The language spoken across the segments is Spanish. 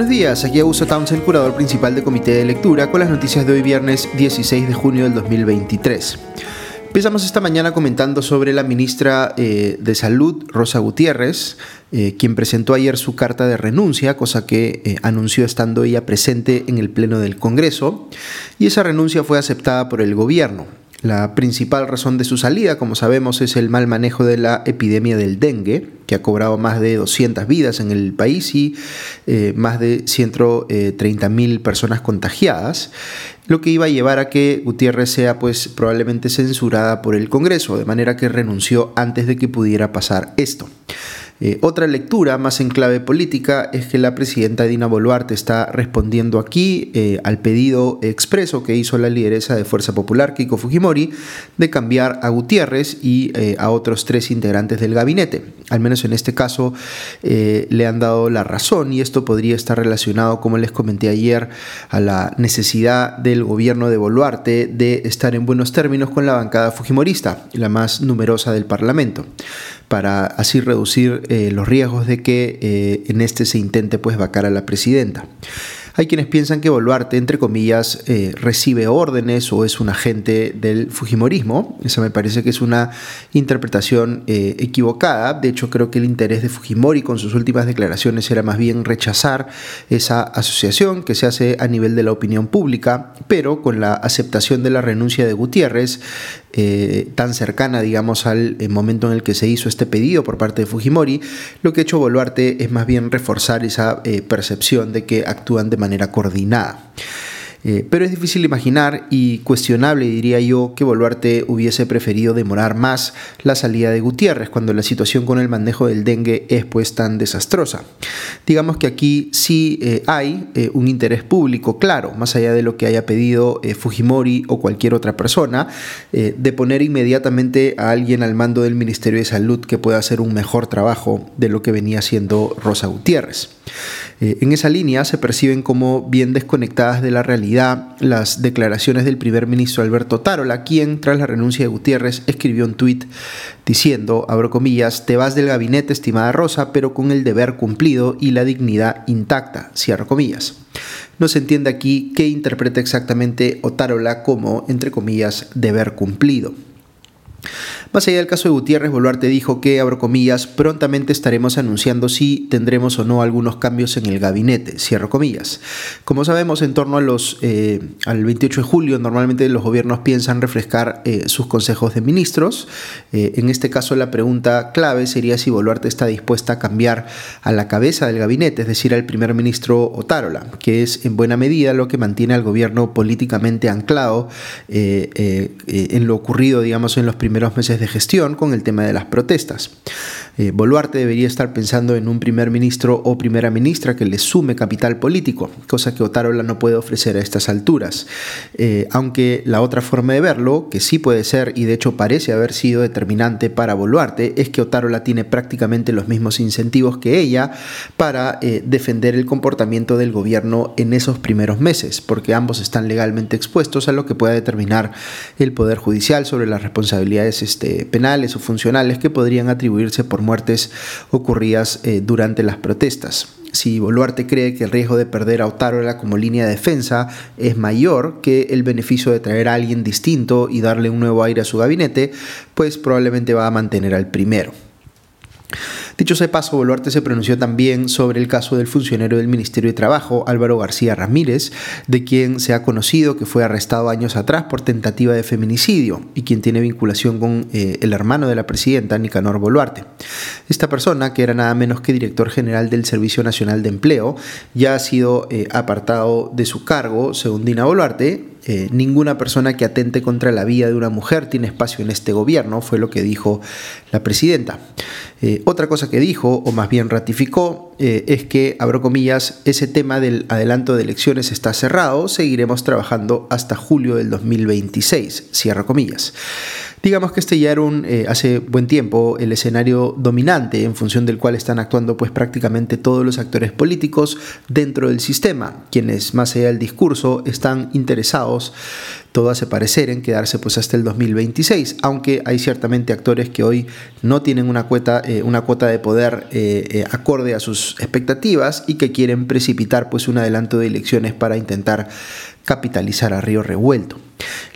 buenos días. Aquí Augusto Townsend, curador principal del Comité de Lectura, con las noticias de hoy viernes 16 de junio del 2023. Empezamos esta mañana comentando sobre la ministra eh, de Salud, Rosa Gutiérrez, eh, quien presentó ayer su carta de renuncia, cosa que eh, anunció estando ella presente en el Pleno del Congreso, y esa renuncia fue aceptada por el gobierno. La principal razón de su salida, como sabemos, es el mal manejo de la epidemia del dengue, que ha cobrado más de 200 vidas en el país y eh, más de 130 mil personas contagiadas, lo que iba a llevar a que Gutiérrez sea pues probablemente censurada por el Congreso, de manera que renunció antes de que pudiera pasar esto. Eh, otra lectura más en clave política es que la presidenta Dina Boluarte está respondiendo aquí eh, al pedido expreso que hizo la lideresa de Fuerza Popular, Kiko Fujimori, de cambiar a Gutiérrez y eh, a otros tres integrantes del gabinete. Al menos en este caso le han dado la razón y esto podría estar relacionado, como les comenté ayer, a la necesidad del gobierno de Boluarte de estar en buenos términos con la bancada fujimorista, la más numerosa del Parlamento para así reducir eh, los riesgos de que eh, en este se intente pues vacar a la presidenta. Hay quienes piensan que Boluarte, entre comillas, eh, recibe órdenes o es un agente del Fujimorismo. Esa me parece que es una interpretación eh, equivocada. De hecho, creo que el interés de Fujimori con sus últimas declaraciones era más bien rechazar esa asociación que se hace a nivel de la opinión pública, pero con la aceptación de la renuncia de Gutiérrez, eh, tan cercana, digamos, al momento en el que se hizo este pedido por parte de Fujimori, lo que ha hecho Boluarte es más bien reforzar esa percepción de que actúan de manera coordinada. Eh, pero es difícil imaginar y cuestionable, diría yo, que Boluarte hubiese preferido demorar más la salida de Gutiérrez cuando la situación con el manejo del dengue es pues tan desastrosa. Digamos que aquí sí eh, hay eh, un interés público claro, más allá de lo que haya pedido Fujimori o cualquier otra persona, de poner inmediatamente a alguien al mando del Ministerio de Salud que pueda hacer un mejor trabajo de lo que venía haciendo Rosa Gutiérrez. En esa línea se perciben como bien desconectadas de la realidad las declaraciones del primer ministro Alberto Tarola, quien tras la renuncia de Gutiérrez escribió un tuit diciendo, abro comillas, te vas del gabinete, estimada Rosa, pero con el deber cumplido y la dignidad intacta, cierro comillas. No se entiende aquí qué interpreta exactamente Otárola como, entre comillas, deber cumplido. Más allá del caso de Gutiérrez, Boluarte dijo que, abro comillas, prontamente estaremos anunciando si tendremos o no algunos cambios en el gabinete, cierro comillas. Como sabemos, en torno a los, eh, al 28 de julio, normalmente los gobiernos piensan refrescar eh, sus consejos de ministros. Eh, en este caso, la pregunta clave sería si Boluarte está dispuesta a cambiar a la cabeza del gabinete, es decir, al primer ministro Otárola, que es en buena medida lo que mantiene al gobierno políticamente anclado en lo ocurrido, digamos, en los primeros meses de gestión con el tema de las protestas. Eh, Boluarte debería estar pensando en un primer ministro o primera ministra que le sume capital político, cosa que Otárola no puede ofrecer a estas alturas. Eh, aunque la otra forma de verlo, que sí puede ser y de hecho parece haber sido determinante para Boluarte, es que Otárola tiene prácticamente los mismos incentivos que ella para eh, defender el comportamiento del gobierno en esos primeros meses, porque ambos están legalmente expuestos a lo que pueda determinar el Poder Judicial sobre las responsabilidades este, penales o funcionales que podrían atribuirse por muertes ocurridas eh, durante las protestas. Si Boluarte cree que el riesgo de perder a Otárola como línea de defensa es mayor que el beneficio de traer a alguien distinto y darle un nuevo aire a su gabinete, pues probablemente va a mantener al primero. Dicho sea paso, Boluarte se pronunció también sobre el caso del funcionario del Ministerio de Trabajo, Álvaro García Ramírez, de quien se ha conocido que fue arrestado años atrás por tentativa de feminicidio y quien tiene vinculación con eh, el hermano de la presidenta, Nicanor Boluarte. Esta persona, que era nada menos que director general del Servicio Nacional de Empleo, ya ha sido eh, apartado de su cargo, según Dina Boluarte, eh, ninguna persona que atente contra la vida de una mujer tiene espacio en este gobierno, fue lo que dijo la presidenta. Eh, otra cosa que dijo, o más bien ratificó, eh, es que, abro comillas, ese tema del adelanto de elecciones está cerrado, seguiremos trabajando hasta julio del 2026, cierro comillas. Digamos que este ya era un, eh, hace buen tiempo el escenario dominante en función del cual están actuando pues prácticamente todos los actores políticos dentro del sistema, quienes más allá del discurso están interesados todo hace parecer en quedarse pues hasta el 2026, aunque hay ciertamente actores que hoy no tienen una cuota, eh, una cuota de poder eh, acorde a sus expectativas y que quieren precipitar pues un adelanto de elecciones para intentar capitalizar a Río Revuelto.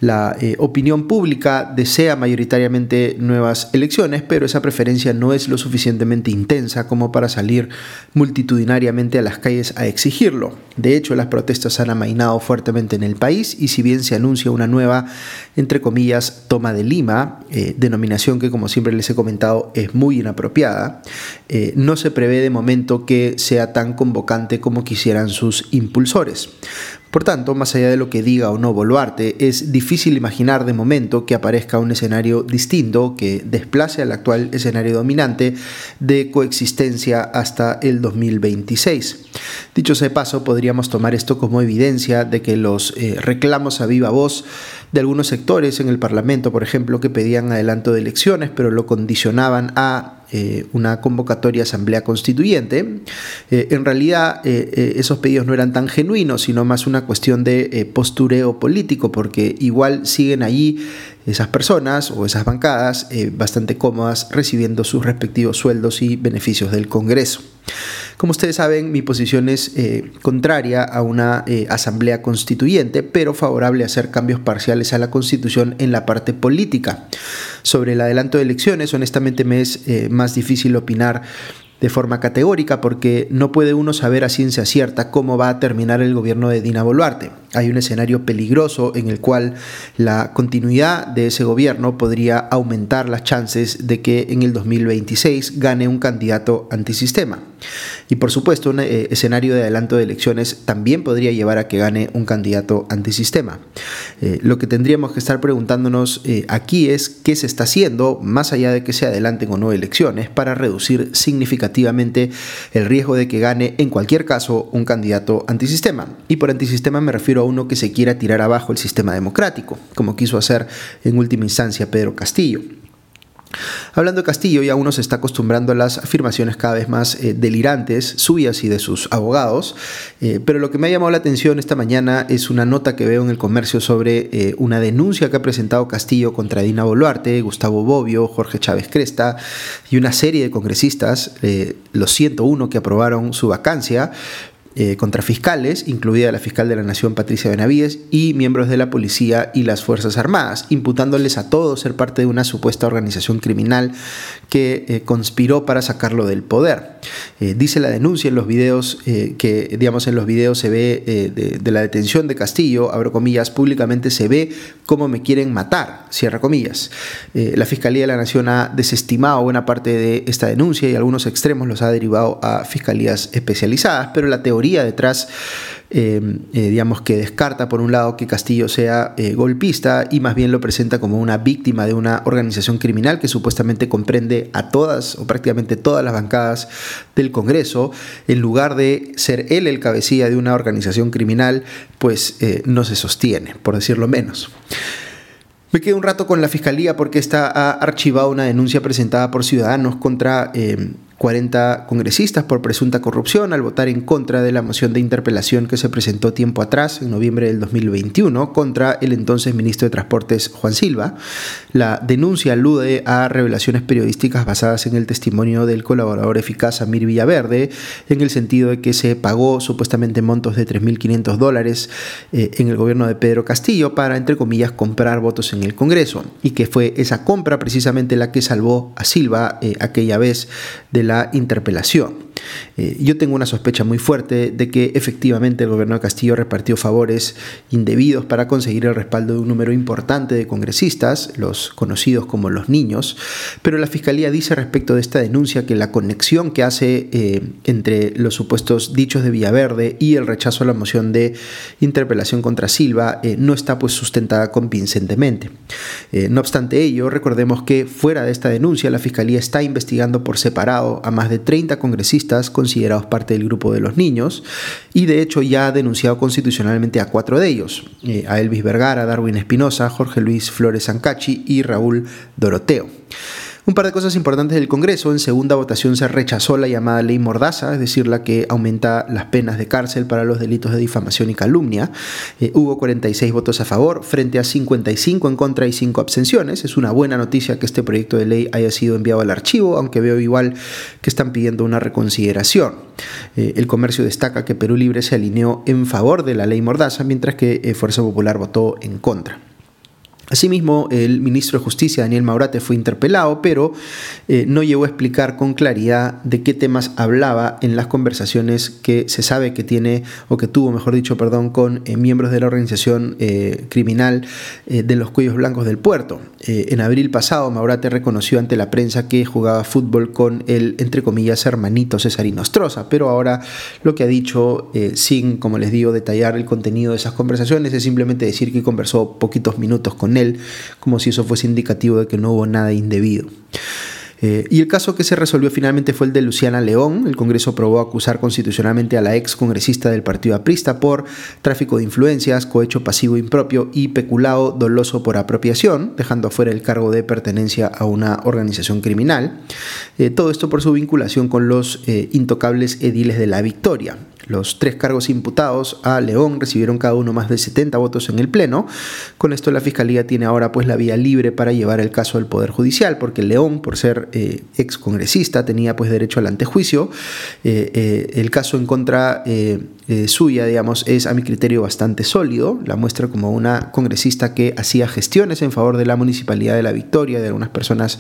La eh, opinión pública desea mayoritariamente nuevas elecciones, pero esa preferencia no es lo suficientemente intensa como para salir multitudinariamente a las calles a exigirlo. De hecho, las protestas han amainado fuertemente en el país y si bien se anuncia una nueva, entre comillas, toma de Lima, eh, denominación que como siempre les he comentado es muy inapropiada, eh, no se prevé de momento que sea tan convocante como quisieran sus impulsores. Por tanto, más allá de lo que diga o no Boluarte, es difícil imaginar de momento que aparezca un escenario distinto que desplace al actual escenario dominante de coexistencia hasta el 2026. Dicho sea paso, podríamos tomar esto como evidencia de que los eh, reclamos a viva voz de algunos sectores en el Parlamento, por ejemplo, que pedían adelanto de elecciones, pero lo condicionaban a eh, una convocatoria asamblea constituyente. Eh, en realidad eh, esos pedidos no eran tan genuinos, sino más una cuestión de postureo político, porque igual siguen allí esas personas o esas bancadas bastante cómodas recibiendo sus respectivos sueldos y beneficios del Congreso. Como ustedes saben, mi posición es contraria a una asamblea constituyente, pero favorable a hacer cambios parciales a la constitución en la parte política. Sobre el adelanto de elecciones, honestamente me es más difícil opinar de forma categórica porque no puede uno saber a ciencia cierta cómo va a terminar el gobierno de Dina Boluarte. Hay un escenario peligroso en el cual la continuidad de ese gobierno podría aumentar las chances de que en el 2026 gane un candidato antisistema. Y por supuesto, un eh, escenario de adelanto de elecciones también podría llevar a que gane un candidato antisistema. Eh, lo que tendríamos que estar preguntándonos eh, aquí es qué se está haciendo, más allá de que se adelanten o no elecciones, para reducir significativamente el riesgo de que gane en cualquier caso un candidato antisistema. Y por antisistema me refiero a uno que se quiera tirar abajo el sistema democrático, como quiso hacer en última instancia Pedro Castillo. Hablando de Castillo, ya uno se está acostumbrando a las afirmaciones cada vez más eh, delirantes suyas y de sus abogados, eh, pero lo que me ha llamado la atención esta mañana es una nota que veo en el comercio sobre eh, una denuncia que ha presentado Castillo contra Dina Boluarte, Gustavo Bobbio, Jorge Chávez Cresta y una serie de congresistas, los 101 que aprobaron su vacancia, eh, contra fiscales, incluida la fiscal de la Nación Patricia Benavides, y miembros de la policía y las Fuerzas Armadas, imputándoles a todos ser parte de una supuesta organización criminal que eh, conspiró para sacarlo del poder. Eh, dice la denuncia en los videos que, digamos, en los videos se ve de, de, la detención de Castillo, abro comillas, públicamente se ve cómo me quieren matar, cierra comillas. la Fiscalía de la Nación ha desestimado buena parte de esta denuncia y algunos extremos los ha derivado a fiscalías especializadas, pero la teoría detrás, eh, eh, digamos que descarta por un lado que Castillo sea eh, golpista y más bien lo presenta como una víctima de una organización criminal que supuestamente comprende a todas o prácticamente todas las bancadas del Congreso, en lugar de ser él el cabecilla de una organización criminal, pues no se sostiene, por decirlo menos. Me quedo un rato con la fiscalía porque esta ha archivado una denuncia presentada por ciudadanos contra 40 congresistas por presunta corrupción al votar en contra de la moción de interpelación que se presentó tiempo atrás, en noviembre del 2021, contra el entonces ministro de Transportes Juan Silva. La denuncia alude a revelaciones periodísticas basadas en el testimonio del colaborador eficaz Amir Villaverde, en el sentido de que se pagó supuestamente montos de 3.500 dólares eh, en el gobierno de Pedro Castillo para, entre comillas, comprar votos en el Congreso, y que fue esa compra precisamente la que salvó a Silva eh, aquella vez de la interpelación. Eh, yo tengo una sospecha muy fuerte de que efectivamente el gobierno de Castillo repartió favores indebidos para conseguir el respaldo de un número importante de congresistas, los conocidos como los niños, pero la Fiscalía dice respecto de esta denuncia que la conexión que hace eh, entre los supuestos dichos de Villaverde y el rechazo a la moción de interpelación contra Silva eh, no está pues sustentada convincentemente. no obstante ello, recordemos que fuera de esta denuncia la Fiscalía está investigando por separado a más de 30 congresistas considerados parte del grupo de los niños y de hecho ya ha denunciado constitucionalmente a cuatro de ellos, eh, a Elvis Vergara, Darwin Espinosa, Jorge Luis Flores Ancachi y Raúl Doroteo. Un par de cosas importantes del Congreso. En segunda votación se rechazó la llamada ley Mordaza, es decir, la que aumenta las penas de cárcel para los delitos de difamación y calumnia. Eh, hubo 46 votos a favor frente a 55 en contra y 5 abstenciones. Es una buena noticia que este proyecto de ley haya sido enviado al archivo, aunque veo igual que están pidiendo una reconsideración. Eh, el comercio destaca que Perú Libre se alineó en favor de la ley Mordaza, mientras que eh, Fuerza Popular votó en contra. Asimismo, el ministro de Justicia, Daniel Maurate, fue interpelado, pero eh, no llegó a explicar con claridad de qué temas hablaba en las conversaciones que se sabe que tiene, o que tuvo, mejor dicho, perdón, con eh, miembros de la organización eh, criminal de los Cuellos Blancos del Puerto. en abril pasado, Maurate reconoció ante la prensa que jugaba fútbol con el, entre comillas, hermanito César Nostroza, pero ahora lo que ha dicho, sin, como les digo, detallar el contenido de esas conversaciones, es simplemente decir que conversó poquitos minutos con él, como si eso fuese indicativo de que no hubo nada indebido. Eh, y el caso que se resolvió finalmente fue el de Luciana León. El Congreso aprobó acusar constitucionalmente a la ex congresista del Partido Aprista por tráfico de influencias, cohecho pasivo impropio y peculado doloso por apropiación, dejando afuera el cargo de pertenencia a una organización criminal. Eh, todo esto por su vinculación con los eh, intocables ediles de la Victoria. Los tres cargos imputados a León recibieron cada uno más de 70 votos en el Pleno. Con esto la Fiscalía tiene ahora pues la vía libre para llevar el caso al Poder Judicial, porque León, por ser eh, ex congresista, tenía pues derecho al antejuicio. Eh, eh, el caso en contra suya, digamos, es a mi criterio bastante sólido. La muestra como una congresista que hacía gestiones en favor de la Municipalidad de La Victoria, de algunas personas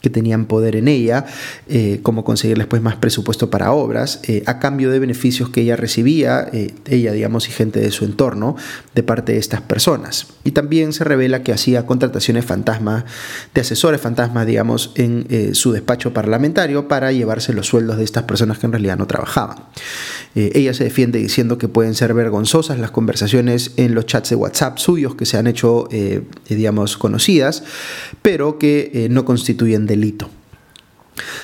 que tenían poder en ella, eh, cómo conseguirles pues más presupuesto para obras, eh, a cambio de beneficios que ella recibía, eh, ella digamos y gente de su entorno, de parte de estas personas. Y también se revela que hacía contrataciones fantasma, de asesores fantasmas, digamos, en su despacho parlamentario para llevarse los sueldos de estas personas que en realidad no trabajaban. ella se defiende diciendo que pueden ser vergonzosas las conversaciones en los chats de WhatsApp suyos que se han hecho, digamos, conocidas, pero que no constituyen delito.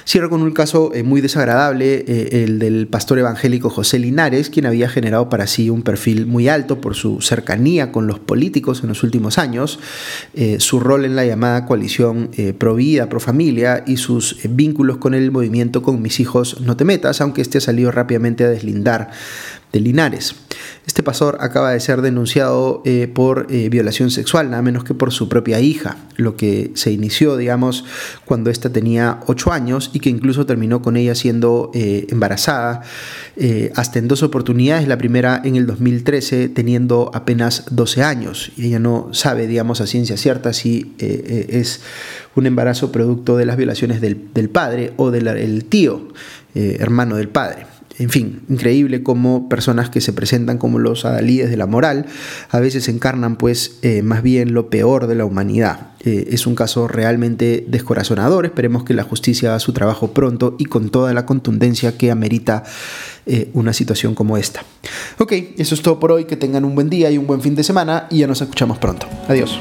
Cierro con un caso eh, muy desagradable, eh, el del pastor evangélico José Linares, quien había generado para sí un perfil muy alto por su cercanía con los políticos en los últimos años, eh, su rol en la llamada coalición pro vida, pro familia y sus vínculos con el movimiento con mis hijos no te metas, aunque este ha salido rápidamente a deslindar de Linares. Este pastor acaba de ser denunciado eh, por eh, violación sexual, nada menos que por su propia hija, lo que se inició, digamos, cuando ésta tenía 8 años y que incluso terminó con ella siendo eh, embarazada hasta en dos oportunidades, la primera en el 2013 teniendo apenas 12 años y ella no sabe, digamos, a ciencia cierta si es un embarazo producto de las violaciones del, padre o del tío, hermano del padre. En fin, increíble cómo personas que se presentan como los adalides de la moral a veces encarnan pues eh, más bien lo peor de la humanidad. Eh, es un caso realmente descorazonador, esperemos que la justicia haga su trabajo pronto y con toda la contundencia que amerita eh, una situación como esta. Ok, eso es todo por hoy, que tengan un buen día y un buen fin de semana y ya nos escuchamos pronto. Adiós.